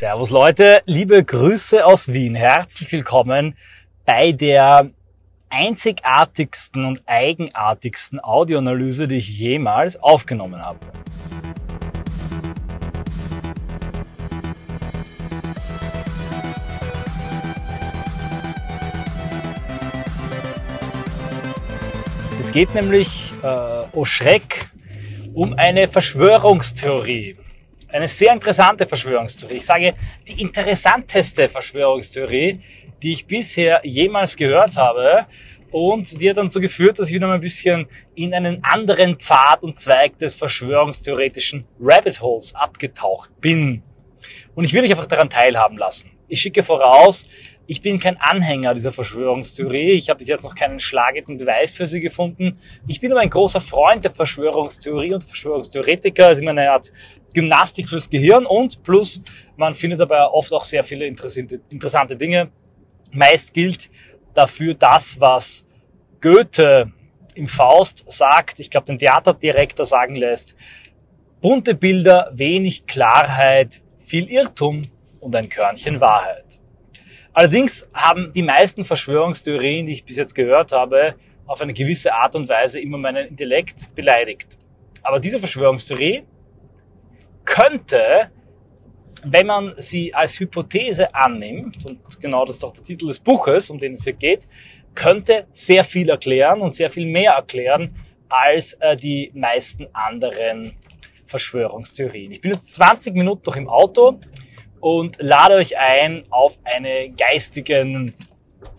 Servus Leute, liebe Grüße aus Wien. Herzlich willkommen bei der einzigartigsten und eigenartigsten Audioanalyse, die ich jemals aufgenommen habe. Es geht nämlich, äh, oh Schreck, um eine Verschwörungstheorie. Eine sehr interessante Verschwörungstheorie. Ich sage, die interessanteste Verschwörungstheorie, die ich bisher jemals gehört habe. Und die hat dann dazu geführt, dass ich wieder mal ein bisschen in einen anderen Pfad und Zweig des verschwörungstheoretischen Rabbit Holes abgetaucht bin. Und ich will dich einfach daran teilhaben lassen. Ich schicke voraus, ich bin kein Anhänger dieser Verschwörungstheorie. Ich habe bis jetzt noch keinen schlagenden Beweis für sie gefunden. Ich bin aber ein großer Freund der Verschwörungstheorie und Verschwörungstheoretiker. Es ist immer eine Art Gymnastik fürs Gehirn und plus man findet dabei oft auch sehr viele interessante, interessante Dinge. Meist gilt dafür das, was Goethe im Faust sagt, ich glaube den Theaterdirektor sagen lässt, bunte Bilder, wenig Klarheit, viel Irrtum und ein Körnchen Wahrheit. Allerdings haben die meisten Verschwörungstheorien, die ich bis jetzt gehört habe, auf eine gewisse Art und Weise immer meinen Intellekt beleidigt. Aber diese Verschwörungstheorie könnte, wenn man sie als Hypothese annimmt, und genau das ist auch der Titel des Buches, um den es hier geht, könnte sehr viel erklären und sehr viel mehr erklären als äh, die meisten anderen Verschwörungstheorien. Ich bin jetzt 20 Minuten noch im Auto und lade euch ein auf einen geistigen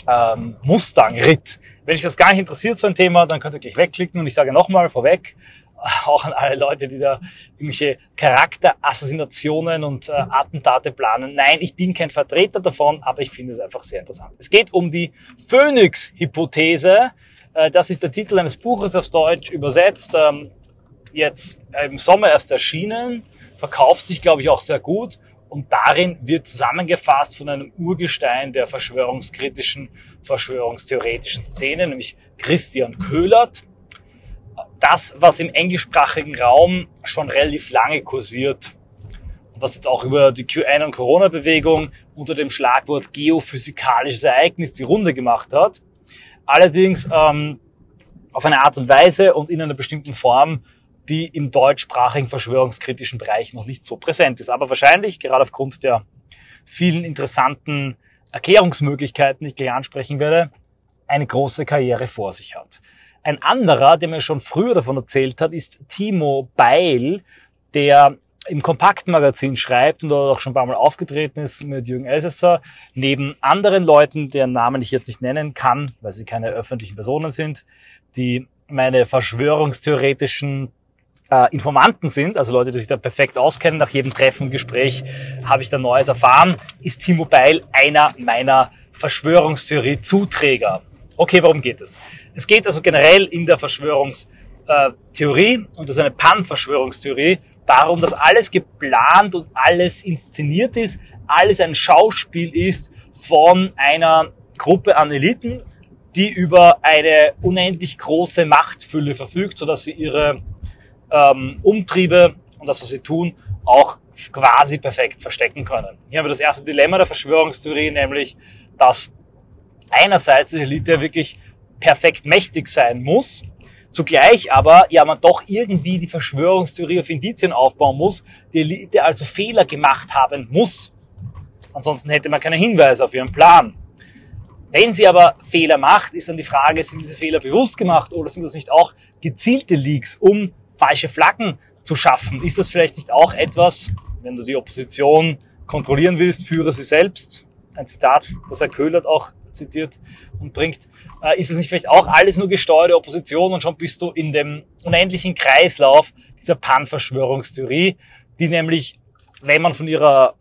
ähm, Mustang-Ritt. Wenn euch das gar nicht interessiert, so ein Thema, dann könnt ihr gleich wegklicken und ich sage nochmal vorweg, auch an alle Leute, die da irgendwelche Charakterassassinationen und äh, Attentate planen. Nein, ich bin kein Vertreter davon, aber ich finde es einfach sehr interessant. Es geht um die Phoenix-Hypothese. Äh, das ist der Titel eines Buches auf Deutsch übersetzt. Ähm, jetzt im Sommer erst erschienen. Verkauft sich, glaube ich, auch sehr gut. Und darin wird zusammengefasst von einem Urgestein der verschwörungskritischen, verschwörungstheoretischen Szene, nämlich Christian Köhlert. Das, was im englischsprachigen Raum schon relativ lange kursiert, was jetzt auch über die QAnon und Corona-Bewegung unter dem Schlagwort geophysikalisches Ereignis die Runde gemacht hat. Allerdings ähm, auf eine Art und Weise und in einer bestimmten Form, die im deutschsprachigen verschwörungskritischen Bereich noch nicht so präsent ist. Aber wahrscheinlich, gerade aufgrund der vielen interessanten Erklärungsmöglichkeiten, die ich gleich ansprechen werde, eine große Karriere vor sich hat. Ein anderer, der mir schon früher davon erzählt hat, ist Timo Beil, der im Kompaktmagazin schreibt und dort auch schon ein paar Mal aufgetreten ist mit Jürgen Elsässer, neben anderen Leuten, deren Namen ich jetzt nicht nennen kann, weil sie keine öffentlichen Personen sind, die meine verschwörungstheoretischen äh, Informanten sind, also Leute, die sich da perfekt auskennen, nach jedem Treffen, Gespräch habe ich da Neues erfahren, ist T-Mobile einer meiner Verschwörungstheorie-Zuträger. Okay, worum geht es? Es geht also generell in der Verschwörungstheorie, und das ist eine Pan-Verschwörungstheorie, darum, dass alles geplant und alles inszeniert ist, alles ein Schauspiel ist von einer Gruppe an Eliten, die über eine unendlich große Machtfülle verfügt, sodass sie ihre ähm, Umtriebe und das, was sie tun, auch quasi perfekt verstecken können. Hier haben wir das erste Dilemma der Verschwörungstheorie, nämlich, dass einerseits die Elite wirklich perfekt mächtig sein muss, zugleich aber ja man doch irgendwie die Verschwörungstheorie auf Indizien aufbauen muss, die Elite also Fehler gemacht haben muss. Ansonsten hätte man keine Hinweise auf ihren Plan. Wenn sie aber Fehler macht, ist dann die Frage, sind diese Fehler bewusst gemacht oder sind das nicht auch gezielte Leaks, um falsche Flaggen zu schaffen. Ist das vielleicht nicht auch etwas, wenn du die Opposition kontrollieren willst, führe sie selbst? Ein Zitat, das Herr Köhlert auch zitiert und bringt. Äh, ist es nicht vielleicht auch alles nur gesteuerte Opposition und schon bist du in dem unendlichen Kreislauf dieser Pan-Verschwörungstheorie, die nämlich, wenn man von ihrer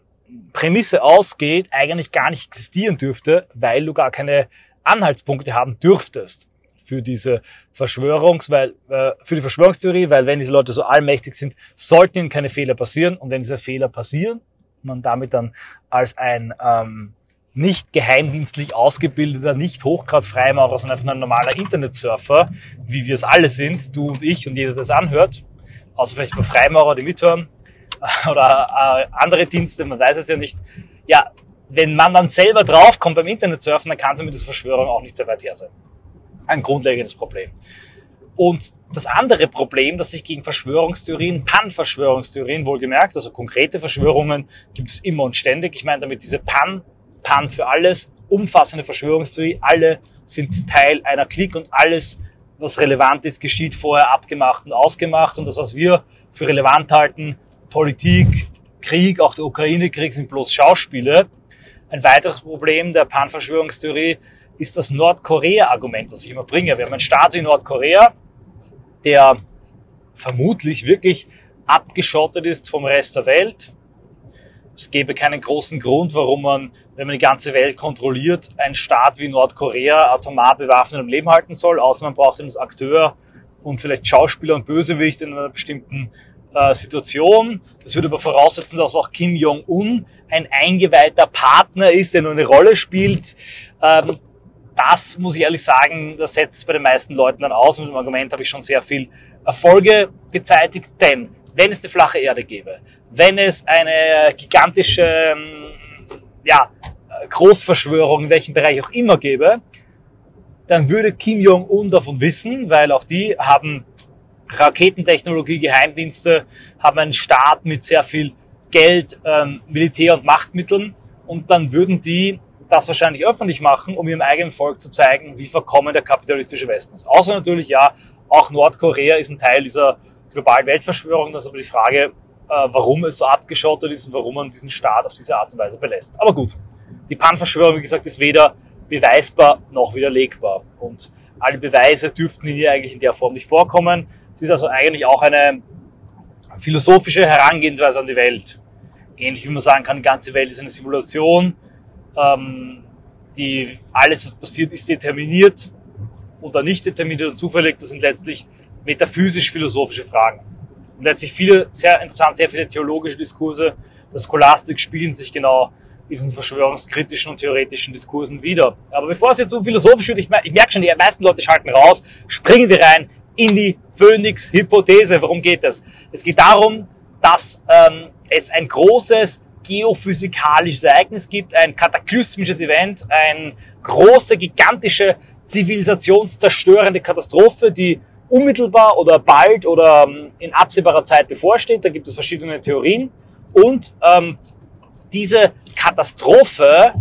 Prämisse ausgeht, eigentlich gar nicht existieren dürfte, weil du gar keine Anhaltspunkte haben dürftest für diese Verschwörungs, weil, äh, für die Verschwörungstheorie, weil wenn diese Leute so allmächtig sind, sollten ihnen keine Fehler passieren. Und wenn diese Fehler passieren, man damit dann als ein ähm, nicht geheimdienstlich ausgebildeter, nicht Hochgrad-Freimaurer, sondern einfach ein normaler Internetsurfer, wie wir es alle sind, du und ich und jeder, der das anhört, außer vielleicht mal Freimaurer, die mithören, oder äh, andere Dienste, man weiß es ja nicht. Ja, wenn man dann selber draufkommt beim Internet surfen, dann kann es mit dieser Verschwörung auch nicht sehr weit her sein. Ein grundlegendes Problem. Und das andere Problem, das sich gegen Verschwörungstheorien, Pan-Verschwörungstheorien wohlgemerkt, also konkrete Verschwörungen gibt es immer und ständig. Ich meine damit diese Pan, Pan für alles, umfassende Verschwörungstheorie, alle sind Teil einer Klick und alles, was relevant ist, geschieht vorher abgemacht und ausgemacht. Und das, was wir für relevant halten, Politik, Krieg, auch der Ukraine-Krieg sind bloß Schauspiele. Ein weiteres Problem der Pan-Verschwörungstheorie ist das Nordkorea-Argument, was ich immer bringe. Wir haben einen Staat wie Nordkorea, der vermutlich wirklich abgeschottet ist vom Rest der Welt. Es gäbe keinen großen Grund, warum man, wenn man die ganze Welt kontrolliert, einen Staat wie Nordkorea atomar bewaffnet am Leben halten soll, außer man braucht ihn als Akteur und vielleicht Schauspieler und Bösewicht in einer bestimmten äh, Situation. Das würde aber voraussetzen, dass auch Kim Jong-un ein eingeweihter Partner ist, der nur eine Rolle spielt. Ähm, das muss ich ehrlich sagen, das setzt bei den meisten Leuten dann aus. Mit dem Argument habe ich schon sehr viel Erfolge gezeitigt, denn wenn es eine flache Erde gäbe, wenn es eine gigantische ähm, ja, Großverschwörung in welchem Bereich auch immer gäbe, dann würde Kim Jong-un davon wissen, weil auch die haben Raketentechnologie, Geheimdienste, haben einen Staat mit sehr viel Geld, ähm, Militär und Machtmitteln und dann würden die das wahrscheinlich öffentlich machen, um ihrem eigenen Volk zu zeigen, wie verkommen der kapitalistische Westen ist. Außer natürlich, ja, auch Nordkorea ist ein Teil dieser globalen Weltverschwörung. Das ist aber die Frage, äh, warum es so abgeschottet ist und warum man diesen Staat auf diese Art und Weise belässt. Aber gut, die Pan-Verschwörung, wie gesagt, ist weder beweisbar noch widerlegbar. Und alle Beweise dürften hier eigentlich in der Form nicht vorkommen. Es ist also eigentlich auch eine philosophische Herangehensweise an die Welt. Ähnlich wie man sagen kann, die ganze Welt ist eine Simulation ähm, die alles, was passiert, ist determiniert oder nicht determiniert und zufällig. Das sind letztlich metaphysisch-philosophische Fragen. Und letztlich viele, sehr interessant, sehr viele theologische Diskurse der Scholastik spielen sich genau in diesen verschwörungskritischen und theoretischen Diskursen wieder. Aber bevor es jetzt so philosophisch wird, ich, ich merke schon, die meisten Leute schalten raus, springen wir rein in die Phoenix-Hypothese. Worum geht es? Es geht darum, dass ähm, es ein großes geophysikalisches Ereignis gibt, ein kataklysmisches Event, eine große, gigantische, zivilisationszerstörende Katastrophe, die unmittelbar oder bald oder ähm, in absehbarer Zeit bevorsteht. Da gibt es verschiedene Theorien. Und ähm, diese Katastrophe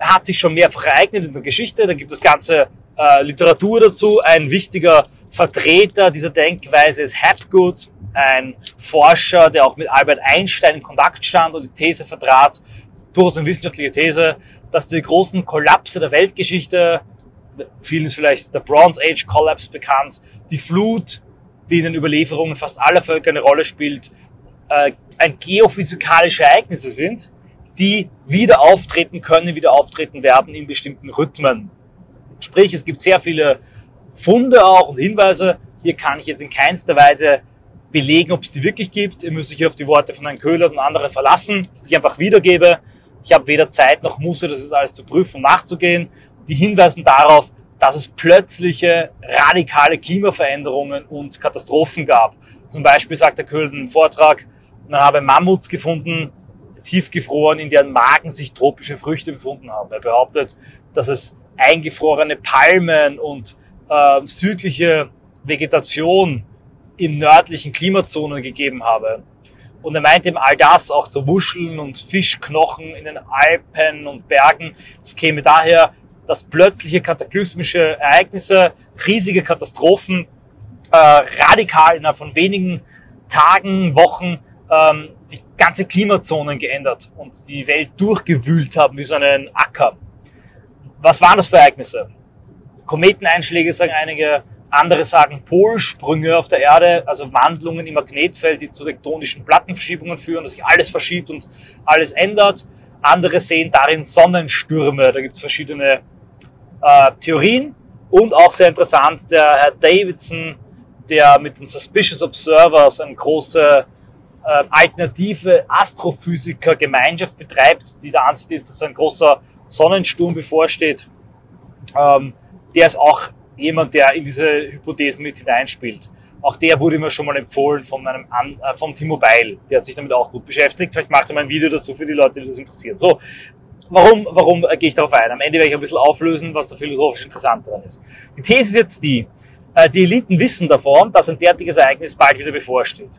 hat sich schon mehrfach ereignet in der Geschichte. Da gibt es ganze äh, Literatur dazu. Ein wichtiger Vertreter dieser Denkweise ist Hapgood, ein Forscher, der auch mit Albert Einstein in Kontakt stand und die These vertrat, durchaus eine wissenschaftliche These, dass die großen Kollapse der Weltgeschichte, vielen ist vielleicht der Bronze Age Collapse bekannt, die Flut, die in den Überlieferungen fast aller Völker eine Rolle spielt, äh, ein geophysikalische Ereignisse sind, die wieder auftreten können, wieder auftreten werden in bestimmten Rhythmen. Sprich, es gibt sehr viele Funde auch und Hinweise. Hier kann ich jetzt in keinster Weise belegen, ob es die wirklich gibt. Ihr müsst euch auf die Worte von Herrn Köhler und anderen verlassen, die ich einfach wiedergebe. Ich habe weder Zeit noch Muße, das ist alles zu prüfen und nachzugehen. Die hinweisen darauf, dass es plötzliche radikale Klimaveränderungen und Katastrophen gab. Zum Beispiel sagt der Köhler im Vortrag, man habe Mammuts gefunden, tiefgefroren, in deren Magen sich tropische Früchte befunden haben. Er behauptet, dass es eingefrorene Palmen und äh, südliche Vegetation in nördlichen Klimazonen gegeben habe. Und er meint eben all das, auch so Muscheln und Fischknochen in den Alpen und Bergen, das käme daher, dass plötzliche kataklysmische Ereignisse, riesige Katastrophen äh, radikal innerhalb von wenigen Tagen, Wochen ähm, die ganze Klimazonen geändert und die Welt durchgewühlt haben wie so einen Acker. Was waren das für Ereignisse? Kometeneinschläge, sagen einige, andere sagen Polsprünge auf der Erde, also Wandlungen im Magnetfeld, die zu tektonischen Plattenverschiebungen führen, dass sich alles verschiebt und alles ändert. Andere sehen darin Sonnenstürme. Da gibt es verschiedene äh, Theorien. Und auch sehr interessant, der Herr Davidson, der mit den Suspicious Observers eine große äh, alternative Astrophysiker-Gemeinschaft betreibt, die der Ansicht ist, dass ein großer Sonnensturm bevorsteht. Ähm, der ist auch jemand, der in diese Hypothesen mit hineinspielt. Auch der wurde mir schon mal empfohlen von einem, äh, vom T-Mobile. Der hat sich damit auch gut beschäftigt. Vielleicht macht er mal ein Video dazu für die Leute, die das interessiert. So. Warum, warum äh, gehe ich darauf ein? Am Ende werde ich ein bisschen auflösen, was da philosophisch interessant dran ist. Die These ist jetzt die, äh, die Eliten wissen davon, dass ein derartiges Ereignis bald wieder bevorsteht.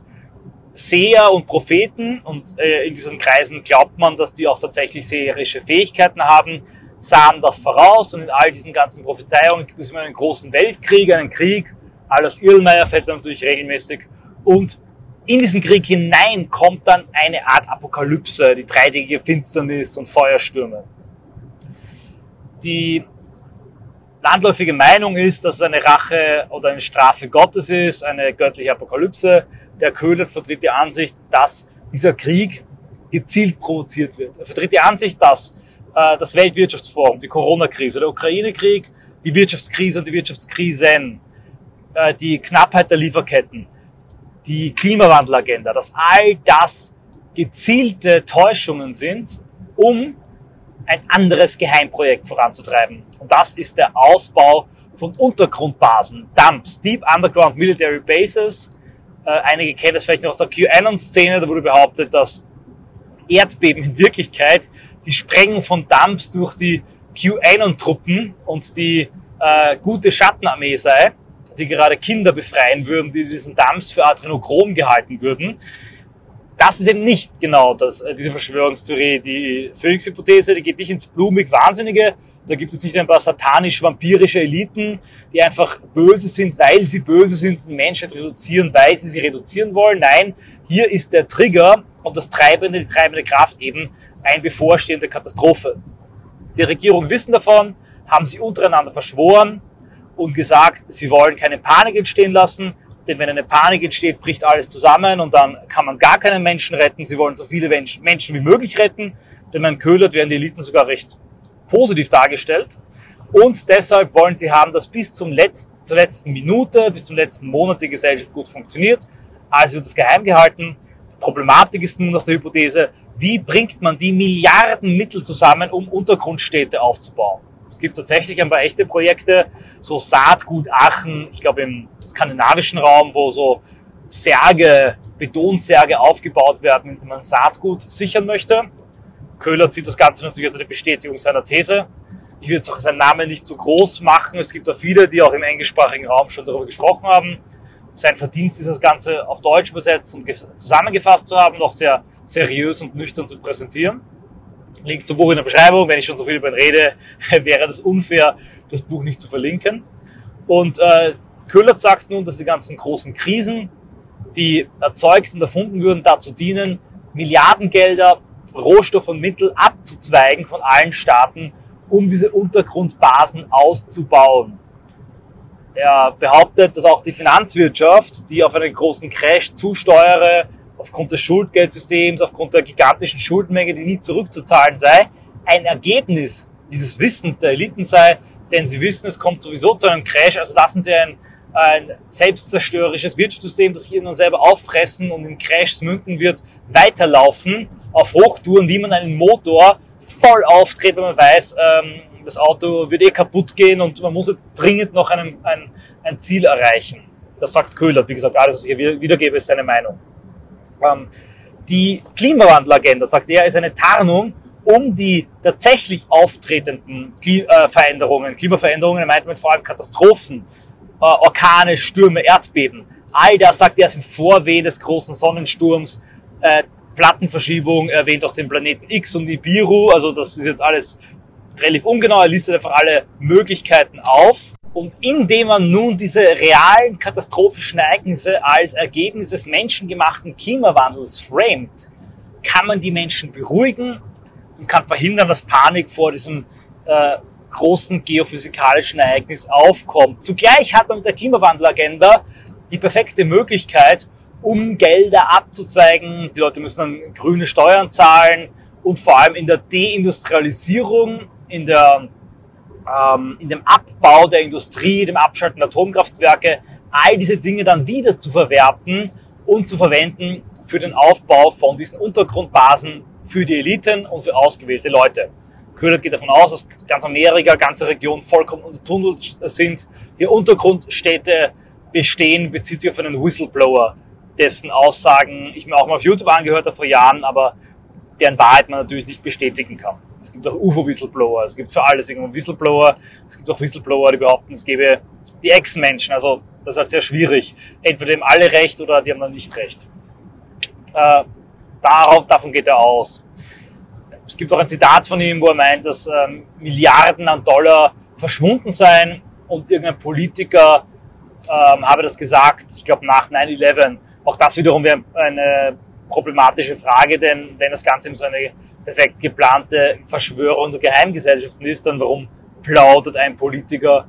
Seher und Propheten, und äh, in diesen Kreisen glaubt man, dass die auch tatsächlich seherische Fähigkeiten haben, sahen das voraus und in all diesen ganzen Prophezeiungen gibt es immer einen großen Weltkrieg, einen Krieg. Alles Irlmeier fällt natürlich regelmäßig. Und in diesen Krieg hinein kommt dann eine Art Apokalypse, die dreitägige Finsternis und Feuerstürme. Die landläufige Meinung ist, dass es eine Rache oder eine Strafe Gottes ist, eine göttliche Apokalypse. Der Köhler vertritt die Ansicht, dass dieser Krieg gezielt provoziert wird. Er vertritt die Ansicht, dass äh, das Weltwirtschaftsforum, die Corona-Krise, der Ukraine-Krieg, die Wirtschaftskrise und die Wirtschaftskrisen, äh, die Knappheit der Lieferketten, die Klimawandelagenda, dass all das gezielte Täuschungen sind, um ein anderes Geheimprojekt voranzutreiben. Und das ist der Ausbau von Untergrundbasen, Dumps, Deep Underground Military Bases. Äh, einige kennen das vielleicht noch aus der QAnon-Szene, da wurde behauptet, dass Erdbeben in Wirklichkeit die Sprengung von Dumps durch die QAnon-Truppen und die äh, gute Schattenarmee sei, die gerade Kinder befreien würden, die diesen Dumps für Adrenochrom gehalten würden. Das ist eben nicht genau das, äh, diese Verschwörungstheorie. Die Phoenix-Hypothese, die geht nicht ins blumig-wahnsinnige. Da gibt es nicht ein paar satanisch-vampirische Eliten, die einfach böse sind, weil sie böse sind, die Menschheit reduzieren, weil sie sie reduzieren wollen. Nein, hier ist der Trigger und das treibende, die treibende Kraft eben eine bevorstehende Katastrophe. Die Regierungen wissen davon, haben sich untereinander verschworen und gesagt, sie wollen keine Panik entstehen lassen, denn wenn eine Panik entsteht, bricht alles zusammen und dann kann man gar keinen Menschen retten. Sie wollen so viele Menschen wie möglich retten, denn man Köhlert werden die Eliten sogar recht positiv dargestellt. Und deshalb wollen sie haben, dass bis zum letzten, zur letzten Minute, bis zum letzten Monat die Gesellschaft gut funktioniert. Also wird es geheim gehalten. Problematik ist nun nach der Hypothese, wie bringt man die Milliarden Mittel zusammen, um Untergrundstädte aufzubauen? Es gibt tatsächlich ein paar echte Projekte, so Saatgut Aachen, ich glaube im skandinavischen Raum, wo so Särge, Betonsärge aufgebaut werden, denen man Saatgut sichern möchte. Köhler zieht das Ganze natürlich als eine Bestätigung seiner These. Ich will jetzt auch seinen Namen nicht zu groß machen. Es gibt da viele, die auch im englischsprachigen Raum schon darüber gesprochen haben sein Verdienst ist, das Ganze auf Deutsch übersetzt und zusammengefasst zu haben, noch sehr seriös und nüchtern zu präsentieren. Link zum Buch in der Beschreibung. Wenn ich schon so viel über ihn rede, wäre das unfair, das Buch nicht zu verlinken. Und äh, Köhler sagt nun, dass die ganzen großen Krisen, die erzeugt und erfunden würden, dazu dienen, Milliardengelder, Rohstoff und Mittel abzuzweigen von allen Staaten, um diese Untergrundbasen auszubauen. Er behauptet, dass auch die Finanzwirtschaft, die auf einen großen Crash zusteuere, aufgrund des Schuldgeldsystems, aufgrund der gigantischen Schuldenmenge, die nie zurückzuzahlen sei, ein Ergebnis dieses Wissens der Eliten sei, denn sie wissen, es kommt sowieso zu einem Crash, also lassen sie ein, ein selbstzerstörerisches Wirtschaftssystem, das sich irgendwann selber auffressen und in Crashs münden wird, weiterlaufen auf Hochtouren, wie man einen Motor voll aufdreht, wenn man weiß, ähm, das Auto wird eh kaputt gehen und man muss jetzt dringend noch ein, ein, ein Ziel erreichen. Das sagt Köhler. Wie gesagt, alles, was ich hier wiedergebe, ist seine Meinung. Ähm, die Klimawandelagenda, sagt er, ist eine Tarnung, um die tatsächlich auftretenden äh, Veränderungen, Klimaveränderungen, er meint damit vor allem Katastrophen, äh, Orkane, Stürme, Erdbeben. All das, sagt er, sind Vorwehen des großen Sonnensturms, äh, Plattenverschiebung, erwähnt auch den Planeten X und Nibiru, also das ist jetzt alles relativ ungenau, er listet einfach alle Möglichkeiten auf. Und indem man nun diese realen katastrophischen Ereignisse als Ergebnis des menschengemachten Klimawandels framet, kann man die Menschen beruhigen und kann verhindern, dass Panik vor diesem äh, großen geophysikalischen Ereignis aufkommt. Zugleich hat man mit der Klimawandelagenda die perfekte Möglichkeit, um Gelder abzuzweigen. Die Leute müssen dann grüne Steuern zahlen und vor allem in der Deindustrialisierung in, der, ähm, in dem Abbau der Industrie, dem Abschalten der Atomkraftwerke, all diese Dinge dann wieder zu verwerten und zu verwenden für den Aufbau von diesen Untergrundbasen für die Eliten und für ausgewählte Leute. Köhler geht davon aus, dass ganz Amerika, ganze Regionen vollkommen untertunnelt sind, hier Untergrundstädte bestehen, bezieht sich auf einen Whistleblower, dessen Aussagen ich mir auch mal auf YouTube angehört habe vor Jahren, aber deren Wahrheit man natürlich nicht bestätigen kann. Es gibt auch UFO-Whistleblower, es gibt für alles irgendwo Whistleblower, es gibt auch Whistleblower, die behaupten, es gäbe die Ex-Menschen, also das ist halt sehr schwierig. Entweder haben alle recht oder die haben dann nicht recht. Äh, darauf, davon geht er aus. Es gibt auch ein Zitat von ihm, wo er meint, dass ähm, Milliarden an Dollar verschwunden seien und irgendein Politiker ähm, habe das gesagt, ich glaube nach 9-11. Auch das wiederum wäre eine problematische Frage, denn wenn das Ganze so eine perfekt geplante Verschwörung der Geheimgesellschaften ist, dann warum plaudert ein Politiker,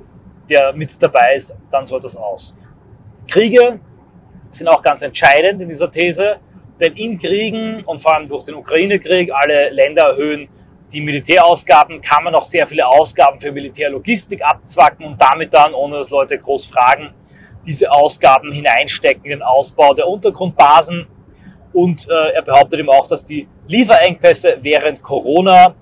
der mit dabei ist, dann so etwas aus? Kriege sind auch ganz entscheidend in dieser These, denn in Kriegen und vor allem durch den Ukraine-Krieg, alle Länder erhöhen die Militärausgaben, kann man auch sehr viele Ausgaben für Militärlogistik abzwacken und damit dann, ohne dass Leute groß fragen, diese Ausgaben hineinstecken in den Ausbau der Untergrundbasen. Und äh, er behauptet eben auch, dass die Lieferengpässe während Corona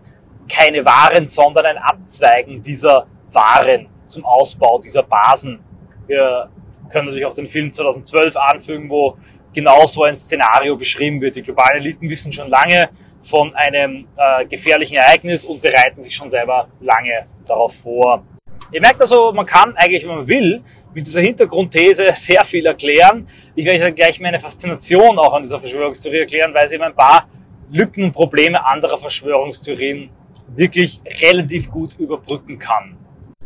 keine Waren, sondern ein Abzweigen dieser Waren zum Ausbau dieser Basen. Wir können natürlich auch den Film 2012 anfügen, wo genau so ein Szenario beschrieben wird. Die globalen Eliten wissen schon lange von einem äh, gefährlichen Ereignis und bereiten sich schon selber lange darauf vor. Ihr merkt also, man kann eigentlich, wenn man will, mit dieser Hintergrundthese sehr viel erklären. Ich werde euch gleich meine Faszination auch an dieser Verschwörungstheorie erklären, weil sie eben ein paar Lücken und Probleme anderer Verschwörungstheorien wirklich relativ gut überbrücken kann.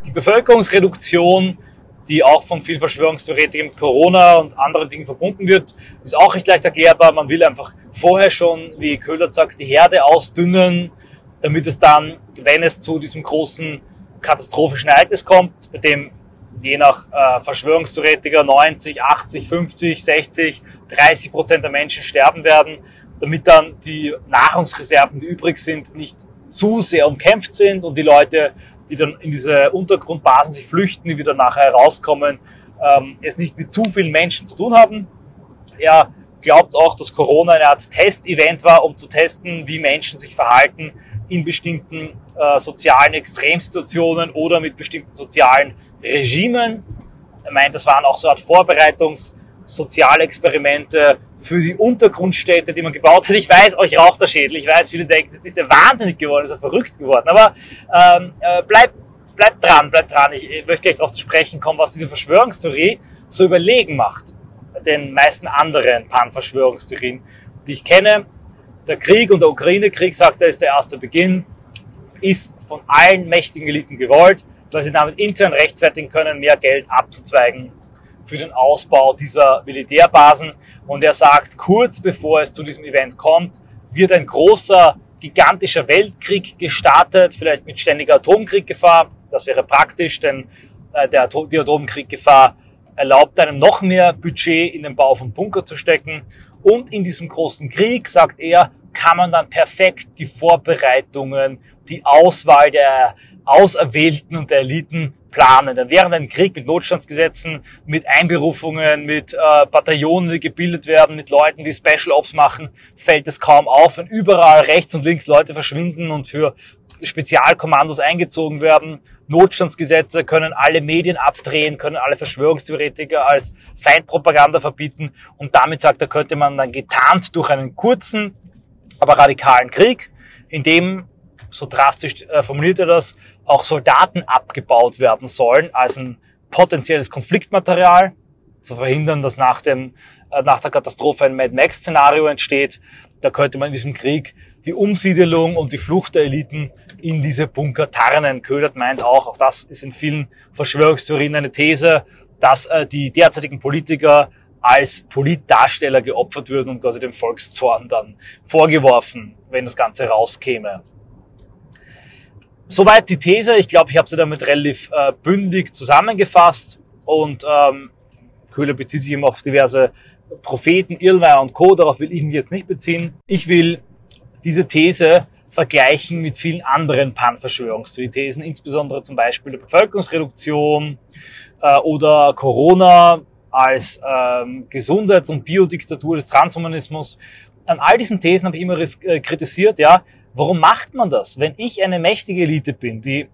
Die Bevölkerungsreduktion, die auch von vielen Verschwörungstheoretikern mit Corona und anderen Dingen verbunden wird, ist auch nicht leicht erklärbar. Man will einfach vorher schon, wie Köhler sagt, die Herde ausdünnen, damit es dann, wenn es zu diesem großen katastrophischen Ereignis kommt, bei dem je nach äh, Verschwörungstheoretiker 90, 80, 50, 60, 30 Prozent der Menschen sterben werden, damit dann die Nahrungsreserven, die übrig sind, nicht zu sehr umkämpft sind und die Leute, die dann in diese Untergrundbasen sich flüchten, die wieder nachher herauskommen, ähm, es nicht mit zu vielen Menschen zu tun haben. Er glaubt auch, dass Corona eine Art Testevent war, um zu testen, wie Menschen sich verhalten in bestimmten äh, sozialen Extremsituationen oder mit bestimmten sozialen Regimen. Er meint, das waren auch so eine Art Vorbereitungs- Sozialexperimente für die Untergrundstädte, die man gebaut hat. Ich weiß, euch raucht der Schädel. Ich weiß, viele denken, ist ja wahnsinnig geworden, ist ja verrückt geworden. Aber ähm, äh, bleibt bleib dran, bleibt dran. Ich, ich möchte gleich darauf zu sprechen kommen, was diese Verschwörungstheorie so überlegen macht. Den meisten anderen Pan-Verschwörungstheorien, die ich kenne. Der Krieg und der Ukraine-Krieg, sagt er, ist der erste Beginn, ist von allen mächtigen Eliten gewollt weil sie damit intern rechtfertigen können, mehr Geld abzuzweigen für den Ausbau dieser Militärbasen. Und er sagt, kurz bevor es zu diesem Event kommt, wird ein großer, gigantischer Weltkrieg gestartet, vielleicht mit ständiger Atomkrieggefahr. Das wäre praktisch, denn äh, der, die Atomkrieggefahr erlaubt einem noch mehr Budget in den Bau von Bunker zu stecken. Und in diesem großen Krieg, sagt er, kann man dann perfekt die Vorbereitungen, die Auswahl der Auserwählten und der Eliten planen. Dann während einem Krieg mit Notstandsgesetzen, mit Einberufungen, mit äh, Bataillonen, die gebildet werden, mit Leuten, die Special Ops machen, fällt es kaum auf, wenn überall rechts und links Leute verschwinden und für Spezialkommandos eingezogen werden. Notstandsgesetze können alle Medien abdrehen, können alle Verschwörungstheoretiker als Feindpropaganda verbieten und damit sagt er, könnte man dann getarnt durch einen kurzen, aber radikalen Krieg, in dem so drastisch äh, formuliert er das, auch Soldaten abgebaut werden sollen als ein potenzielles Konfliktmaterial, zu verhindern, dass nach, dem, äh, nach der Katastrophe ein Mad Max-Szenario entsteht. Da könnte man in diesem Krieg die Umsiedelung und die Flucht der Eliten in diese Bunker tarnen. Köhlert meint auch, auch das ist in vielen Verschwörungstheorien eine These, dass äh, die derzeitigen Politiker als Politdarsteller geopfert würden und quasi dem Volkszorn dann vorgeworfen, wenn das Ganze rauskäme. Soweit die These. Ich glaube, ich habe sie damit relativ äh, bündig zusammengefasst und ähm, Köhler bezieht sich immer auf diverse Propheten, Irlmeier und Co. Darauf will ich mich jetzt nicht beziehen. Ich will diese These vergleichen mit vielen anderen Pan-Verschwörungsthesen, insbesondere zum Beispiel der Bevölkerungsreduktion äh, oder Corona als ähm, Gesundheits- und Biodiktatur des Transhumanismus. An all diesen Thesen habe ich immer äh, kritisiert, ja, Warum macht man das? Wenn ich eine mächtige Elite bin, die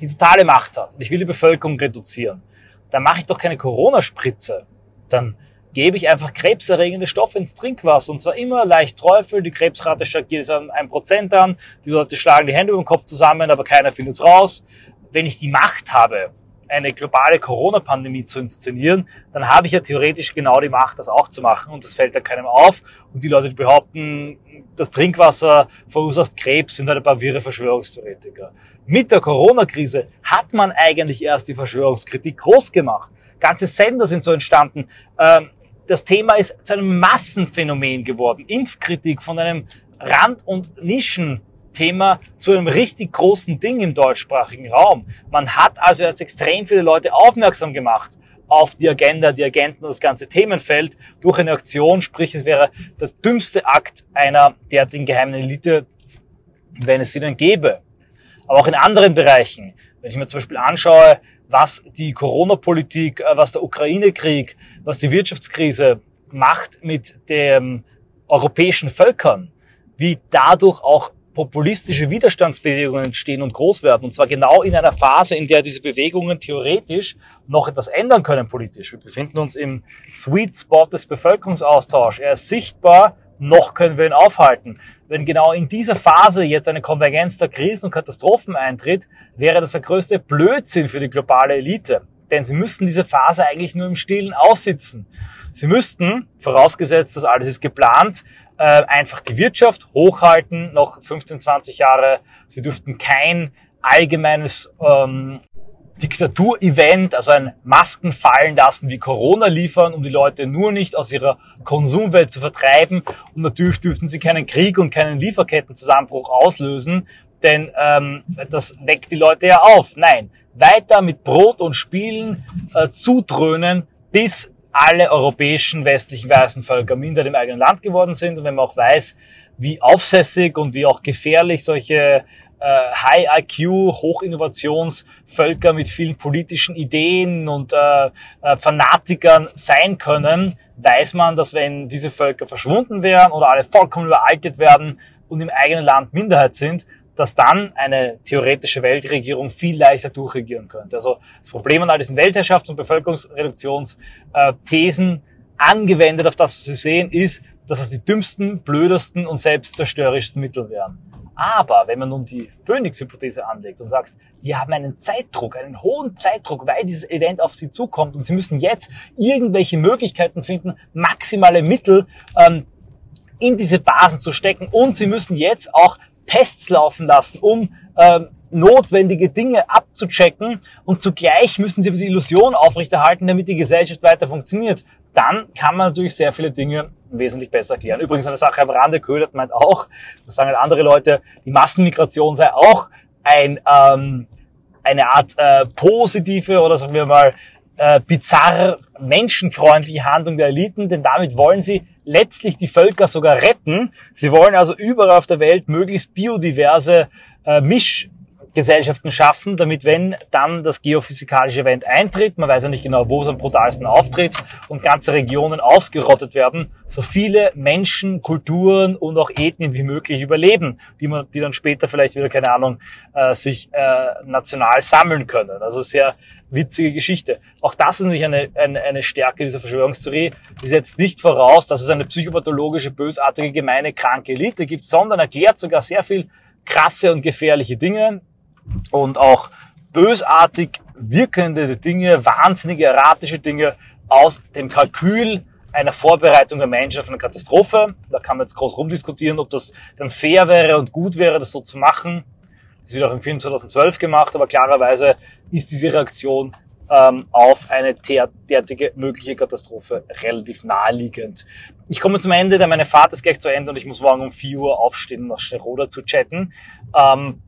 die totale Macht hat, ich will die Bevölkerung reduzieren, dann mache ich doch keine Corona-Spritze. Dann gebe ich einfach krebserregende Stoffe ins Trinkwasser. Und zwar immer leicht Teufel. Die Krebsrate steigt jedes Jahr ein Prozent an. Die Leute schlagen die Hände über den Kopf zusammen, aber keiner findet es raus. Wenn ich die Macht habe, eine globale Corona-Pandemie zu inszenieren, dann habe ich ja theoretisch genau die Macht, das auch zu machen und das fällt dann keinem auf. Und die Leute, die behaupten, das Trinkwasser verursacht Krebs, sind halt ein paar wirre Verschwörungstheoretiker. Mit der Corona-Krise hat man eigentlich erst die Verschwörungskritik groß gemacht. Ganze Sender sind so entstanden. Ähm, das Thema ist zu einem Massenphänomen geworden. Impfkritik von einem Rand- und Nischenthema zu einem richtig großen Ding im deutschsprachigen Raum. Man hat also erst extrem viele Leute aufmerksam gemacht auf die Agenda, die Agenten das ganze Themenfeld durch eine Aktion, sprich es wäre der dümmste Akt einer derartigen geheimen Elite, wenn es sie denn gäbe. Aber auch in anderen Bereichen, wenn ich mir zum Beispiel anschaue, was die Corona-Politik, äh, was der Ukraine-Krieg, was die Wirtschaftskrise macht mit den europäischen Völkern, wie dadurch auch populistische Widerstandsbewegungen entstehen und groß werden. Und zwar genau in einer Phase, in der diese Bewegungen theoretisch noch etwas ändern können politisch. Wir befinden uns im Sweet Spot des Bevölkerungsaustauschs. Er ist sichtbar, noch können wir ihn aufhalten. Wenn genau in dieser Phase jetzt eine Konvergenz der Krisen und Katastrophen eintritt, wäre das der größte Blödsinn für die globale Elite. Denn sie müssten diese Phase eigentlich nur im Stillen aussitzen. Sie müssten, vorausgesetzt, dass alles ist geplant, äh, einfach die Wirtschaft hochhalten, noch 15, 20 Jahre. Sie dürften kein allgemeines ähm, Diktaturevent, also ein Masken fallen lassen wie Corona liefern, um die Leute nur nicht aus ihrer Konsumwelt zu vertreiben. Und natürlich dürften sie keinen Krieg und keinen Lieferkettenzusammenbruch auslösen, denn ähm, das weckt die Leute ja auf. Nein, weiter mit Brot und Spielen äh, zudröhnen, bis alle europäischen westlichen weißen Völker minder dem eigenen Land geworden sind. Und wenn man auch weiß, wie aufsässig und wie auch gefährlich solche äh, High-IQ, Hochinnovationsvölker mit vielen politischen Ideen und äh, äh, Fanatikern sein können, weiß man, dass wenn diese Völker verschwunden wären oder alle vollkommen überaltet werden und im eigenen Land Minderheit sind, dass dann eine theoretische Weltregierung viel leichter durchregieren könnte. Also das Problem an all diesen Weltherrschafts- und Bevölkerungsreduktionsthesen angewendet auf das, was wir sehen, ist, dass es die dümmsten, blödesten und selbstzerstörerischsten Mittel wären. Aber wenn man nun die Phoenix-Hypothese anlegt und sagt, die haben einen Zeitdruck, einen hohen Zeitdruck, weil dieses Event auf sie zukommt und sie müssen jetzt irgendwelche Möglichkeiten finden, maximale Mittel ähm, in diese Basen zu stecken und sie müssen jetzt auch Tests laufen lassen, um ähm, notwendige Dinge abzuchecken und zugleich müssen sie aber die Illusion aufrechterhalten, damit die Gesellschaft weiter funktioniert. Dann kann man natürlich sehr viele Dinge wesentlich besser erklären. Übrigens eine Sache am Rande, Köhlert meint auch, das sagen halt andere Leute, die Massenmigration sei auch ein, ähm, eine Art äh, positive oder sagen wir mal äh, bizarr menschenfreundliche Handlung der Eliten, denn damit wollen sie letztlich die Völker sogar retten. Sie wollen also überall auf der Welt möglichst biodiverse äh, Misch Gesellschaften schaffen, damit wenn dann das geophysikalische Event eintritt, man weiß ja nicht genau, wo es am brutalsten auftritt und ganze Regionen ausgerottet werden, so viele Menschen, Kulturen und auch Ethnien wie möglich überleben, die man, die dann später vielleicht wieder, keine Ahnung, äh, sich äh, national sammeln können. Also sehr witzige Geschichte. Auch das ist natürlich eine, eine, eine Stärke dieser Verschwörungstheorie. Die setzt nicht voraus, dass es eine psychopathologische, bösartige, gemeine, kranke Elite gibt, sondern erklärt sogar sehr viel krasse und gefährliche Dinge, und auch bösartig wirkende Dinge, wahnsinnige erratische Dinge aus dem Kalkül einer Vorbereitung der Menschen auf eine Katastrophe. Da kann man jetzt groß rumdiskutieren, ob das dann fair wäre und gut wäre, das so zu machen. Das wird auch im Film 2012 gemacht, aber klarerweise ist diese Reaktion ähm, auf eine derartige mögliche Katastrophe relativ naheliegend. Ich komme zum Ende, denn meine Fahrt ist gleich zu Ende und ich muss morgen um 4 Uhr aufstehen, nach Schneroda zu chatten. Ähm,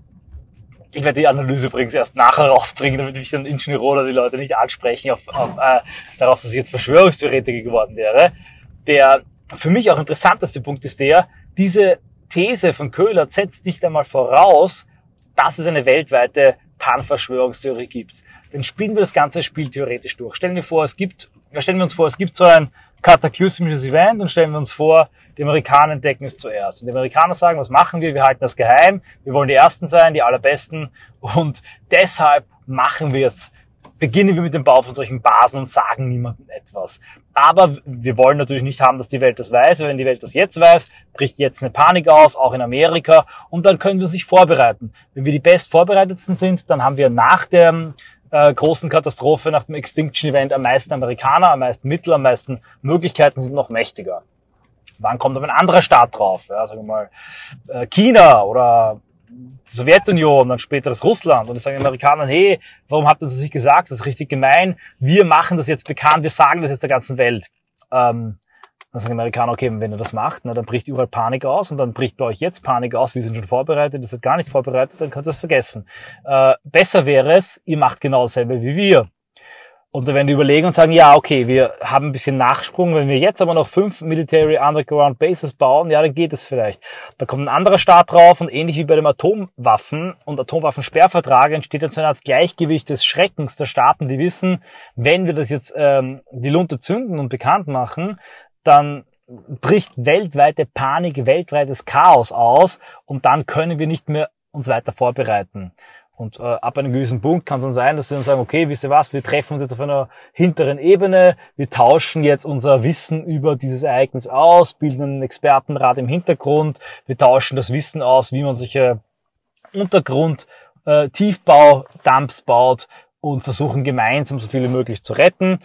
ich werde die Analyse übrigens erst nachher rausbringen, damit mich dann in Schneroda die Leute nicht ansprechen auf, auf, äh, darauf, dass ich jetzt Verschwörungstheoretiker geworden wäre. Der für mich auch interessanteste Punkt ist der, diese These von Köhler setzt nicht einmal voraus, dass es eine weltweite Pan-Verschwörungstheorie gibt. Dann spielen wir das ganze Spiel theoretisch durch. Stellen wir vor, es gibt, stellen wir uns vor, es gibt so ein kataklysmisches Event und stellen wir uns vor, die Amerikaner entdecken es zuerst. Und die Amerikaner sagen, was machen wir? Wir halten das geheim. Wir wollen die Ersten sein, die Allerbesten. Und deshalb machen wir es beginnen wir mit dem Bau von solchen Basen und sagen niemandem etwas. Aber wir wollen natürlich nicht haben, dass die Welt das weiß. Wenn die Welt das jetzt weiß, bricht jetzt eine Panik aus, auch in Amerika. Und dann können wir sich vorbereiten. Wenn wir die best vorbereitetsten sind, dann haben wir nach der äh, großen Katastrophe, nach dem Extinction Event am meisten Amerikaner, am meisten Mittel, am meisten Möglichkeiten sind noch mächtiger. Wann kommt aber ein anderer Staat drauf? Ja, sagen wir mal äh, China oder die Sowjetunion, dann späteres Russland. Und ich sage den Amerikanern, hey, warum habt ihr das nicht gesagt? Das ist richtig gemein. Wir machen das jetzt bekannt, wir sagen das jetzt der ganzen Welt. Ähm, dann sagen die Amerikaner, okay, wenn ihr das macht, na, dann bricht überall Panik aus und dann bricht bei euch jetzt Panik aus, wir sind schon vorbereitet, ihr seid gar nicht vorbereitet, dann könnt ihr es vergessen. Äh, besser wäre es, ihr macht genau dasselbe wie wir. Und dann werden die überlegen und sagen, ja, okay, wir haben ein bisschen Nachsprung. Wenn wir jetzt aber noch fünf Military Underground Bases bauen, ja, dann geht es vielleicht. Da kommt ein anderer Staat drauf und ähnlich wie bei dem Atomwaffen- und Atomwaffensperrvertrag entsteht jetzt eine Art Gleichgewicht des Schreckens der Staaten, die wissen, wenn wir das jetzt ähm, die Lunte zünden und bekannt machen, dann bricht weltweite Panik, weltweites Chaos aus und dann können wir nicht mehr uns weiter vorbereiten. Und äh, ab einem gewissen Punkt kann es dann sein, dass sie dann sagen, okay, wisst ihr was, wir treffen uns jetzt auf einer hinteren Ebene, wir tauschen jetzt unser Wissen über dieses Ereignis aus, bilden einen Expertenrat im Hintergrund, wir tauschen das Wissen aus, wie man solche Untergrund, äh, Tiefbau-Dumps baut und versuchen gemeinsam so viele möglich zu retten.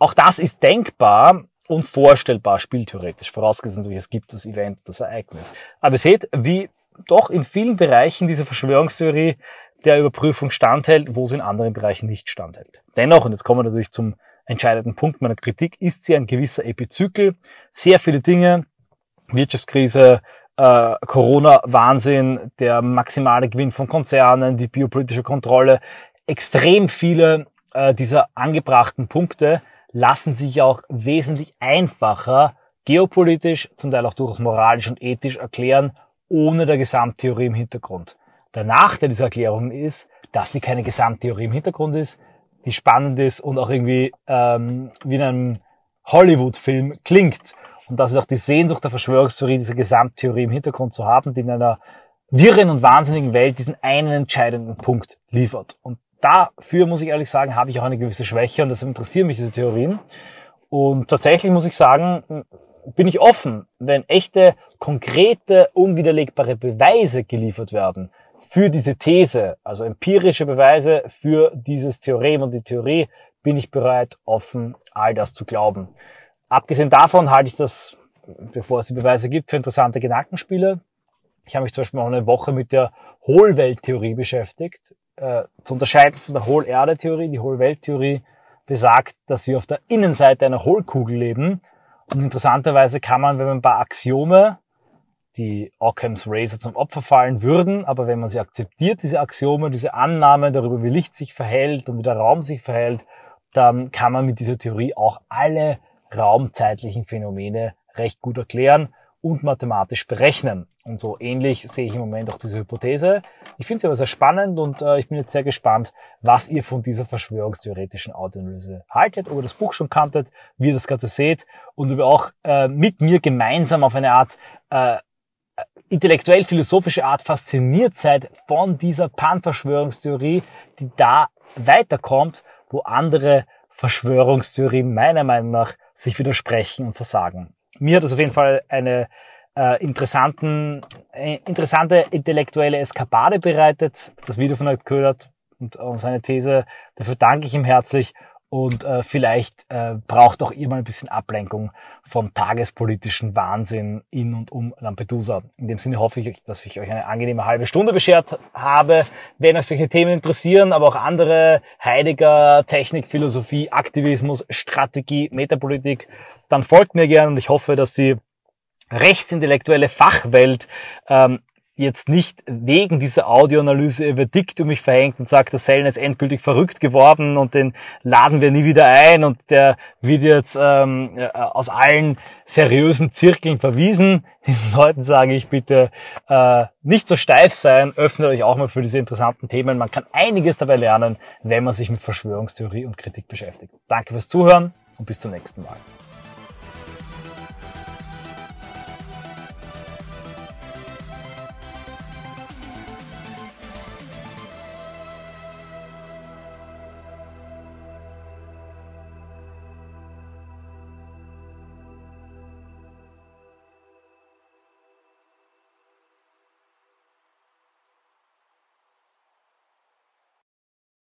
Auch das ist denkbar und vorstellbar spieltheoretisch, vorausgesetzt natürlich, es gibt das Event, das Ereignis. Aber ihr seht, wie doch in vielen Bereichen diese Verschwörungstheorie der Überprüfung standhält, wo sie in anderen Bereichen nicht standhält. Dennoch, und jetzt kommen wir natürlich zum entscheidenden Punkt meiner Kritik, ist sie ein gewisser Epizykel. Sehr viele Dinge, Wirtschaftskrise, äh, Corona-Wahnsinn, der maximale Gewinn von Konzernen, die biopolitische Kontrolle, extrem viele äh, dieser angebrachten Punkte lassen sich auch wesentlich einfacher geopolitisch, zum Teil auch durchaus moralisch und ethisch erklären, ohne der Gesamttheorie im Hintergrund. Der Nachteil dieser Erklärung ist, dass sie keine Gesamttheorie im Hintergrund ist, die spannend ist und auch irgendwie ähm, wie in einem Hollywood-Film klingt. Und das ist auch die Sehnsucht der Verschwörungstheorie, diese Gesamttheorie im Hintergrund zu haben, die in einer wirren und wahnsinnigen Welt diesen einen entscheidenden Punkt liefert. Und dafür, muss ich ehrlich sagen, habe ich auch eine gewisse Schwäche und deshalb interessieren mich diese Theorien. Und tatsächlich muss ich sagen, bin ich offen, wenn echte, konkrete, unwiderlegbare Beweise geliefert werden, für diese These, also empirische Beweise für dieses Theorem und die Theorie, bin ich bereit, offen all das zu glauben. Abgesehen davon halte ich das, bevor es die Beweise gibt, für interessante Gedankenspiele. Ich habe mich zum Beispiel auch eine Woche mit der Hohlwelttheorie beschäftigt. Äh, zu unterscheiden von der Hohlerde-Theorie. Die Hohlwelttheorie besagt, dass wir auf der Innenseite einer Hohlkugel leben. Und interessanterweise kann man, wenn man ein paar Axiome die Occam's Razor zum Opfer fallen würden, aber wenn man sie akzeptiert, diese Axiome, diese Annahme darüber, wie Licht sich verhält und wie der Raum sich verhält, dann kann man mit dieser Theorie auch alle raumzeitlichen Phänomene recht gut erklären und mathematisch berechnen. Und so ähnlich sehe ich im Moment auch diese Hypothese. Ich finde sie aber sehr spannend und äh, ich bin jetzt sehr gespannt, was ihr von dieser verschwörungstheoretischen Audioanalyse haltet, ob ihr das Buch schon kanntet, wie ihr das Ganze seht und ob ihr auch äh, mit mir gemeinsam auf eine Art äh, intellektuell-philosophische Art fasziniert seid von dieser Pan-Verschwörungstheorie, die da weiterkommt, wo andere Verschwörungstheorien meiner Meinung nach sich widersprechen und versagen. Mir hat das auf jeden Fall eine äh, interessanten, äh, interessante intellektuelle Eskapade bereitet, das Video von Ed Köhlert und, und seine These. Dafür danke ich ihm herzlich und äh, vielleicht äh, braucht auch ihr mal ein bisschen Ablenkung vom tagespolitischen Wahnsinn in und um Lampedusa. In dem Sinne hoffe ich, dass ich euch eine angenehme halbe Stunde beschert habe. Wenn euch solche Themen interessieren, aber auch andere Heidegger, Technik, Philosophie, Aktivismus, Strategie, Metapolitik, dann folgt mir gerne und ich hoffe, dass die rechtsintellektuelle Fachwelt ähm, jetzt nicht wegen dieser Audioanalyse über Diktum mich verhängt und sagt, der Sellen ist endgültig verrückt geworden und den laden wir nie wieder ein und der wird jetzt ähm, aus allen seriösen Zirkeln verwiesen. Diesen Leuten sage ich bitte äh, nicht so steif sein, öffnet euch auch mal für diese interessanten Themen. Man kann einiges dabei lernen, wenn man sich mit Verschwörungstheorie und Kritik beschäftigt. Danke fürs Zuhören und bis zum nächsten Mal.